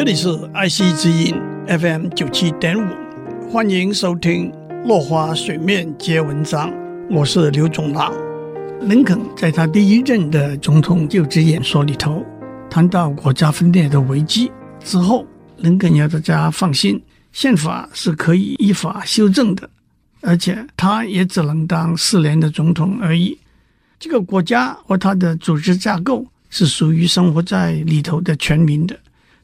这里是爱惜之音 FM 九七点五，欢迎收听《落花水面皆文章》，我是刘总郎。林肯在他第一任的总统就职演说里头谈到国家分裂的危机之后，林肯要大家放心，宪法是可以依法修正的，而且他也只能当四年的总统而已。这个国家和它的组织架构是属于生活在里头的全民的。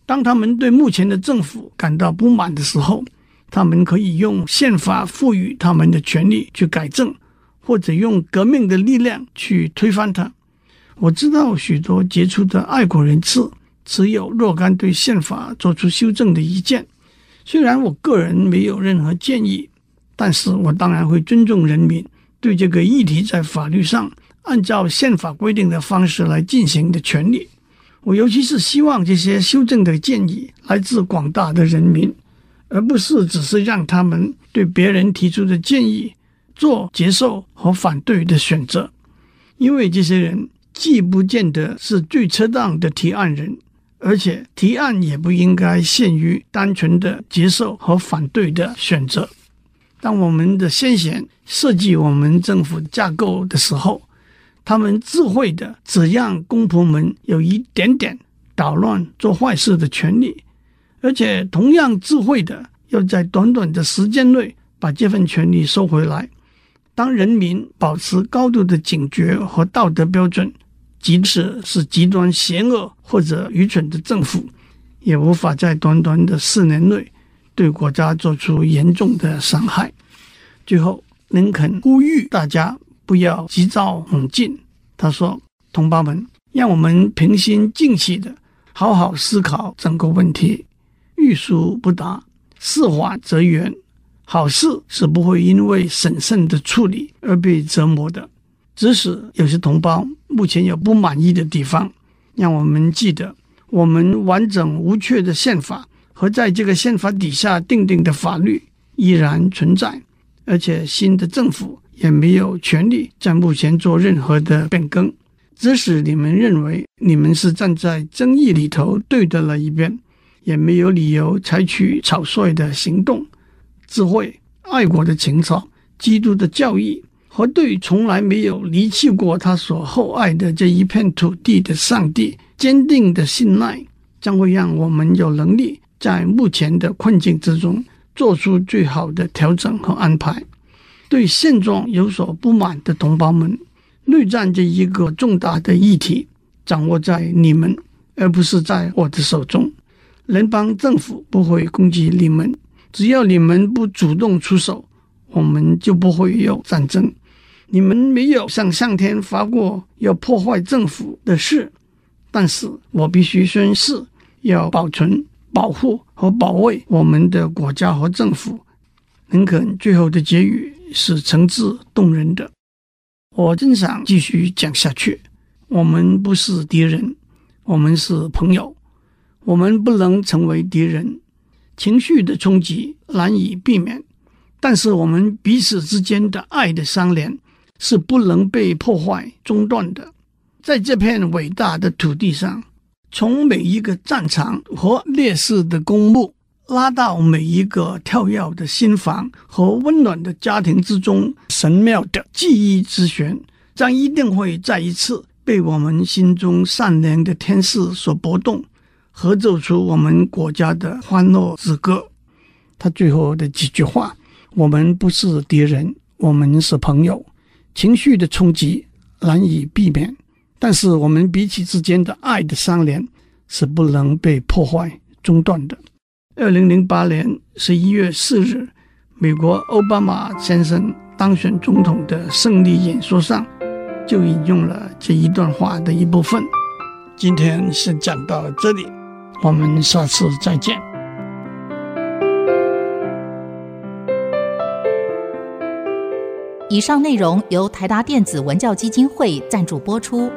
当他们对目前的政府感到不满的时候，他们可以用宪法赋予他们的权利去改正，或者用革命的力量去推翻它。我知道许多杰出的爱国人士持有若干对宪法做出修正的意见。虽然我个人没有任何建议，但是我当然会尊重人民对这个议题在法律上按照宪法规定的方式来进行的权利。我尤其是希望这些修正的建议来自广大的人民，而不是只是让他们对别人提出的建议做接受和反对的选择，因为这些人既不见得是最恰当的提案人，而且提案也不应该限于单纯的接受和反对的选择。当我们的先贤设计我们政府架构的时候，他们智慧的只让公仆们有一点点捣乱做坏事的权利，而且同样智慧的要在短短的时间内把这份权利收回来。当人民保持高度的警觉和道德标准，即使是极端邪恶或者愚蠢的政府，也无法在短短的四年内对国家做出严重的伤害。最后，林肯呼吁大家。不要急躁猛进，他说：“同胞们，让我们平心静气的好好思考整个问题。欲速不达，事缓则圆。好事是不会因为审慎的处理而被折磨的。即使有些同胞目前有不满意的地方，让我们记得，我们完整无缺的宪法和在这个宪法底下订定的法律依然存在，而且新的政府。”也没有权利在目前做任何的变更，即使你们认为你们是站在争议里头对的了一边，也没有理由采取草率的行动。智慧、爱国的情操、基督的教义和对从来没有离弃过他所厚爱的这一片土地的上帝坚定的信赖，将会让我们有能力在目前的困境之中做出最好的调整和安排。对现状有所不满的同胞们，内战这一个重大的议题掌握在你们，而不是在我的手中。联邦政府不会攻击你们，只要你们不主动出手，我们就不会有战争。你们没有向上天发过要破坏政府的誓，但是我必须宣誓要保存、保护和保卫我们的国家和政府。林肯最后的结语。是诚挚动人的，我真想继续讲下去。我们不是敌人，我们是朋友。我们不能成为敌人。情绪的冲击难以避免，但是我们彼此之间的爱的相连是不能被破坏中断的。在这片伟大的土地上，从每一个战场和烈士的公墓。拉到每一个跳跃的心房和温暖的家庭之中，神妙的记忆之弦将一定会再一次被我们心中善良的天使所拨动，合奏出我们国家的欢乐之歌。他最后的几句话：我们不是敌人，我们是朋友。情绪的冲击难以避免，但是我们彼此之间的爱的相连是不能被破坏中断的。二零零八年十一月四日，美国奥巴马先生当选总统的胜利演说上，就引用了这一段话的一部分。今天先讲到这里，我们下次再见。以上内容由台达电子文教基金会赞助播出。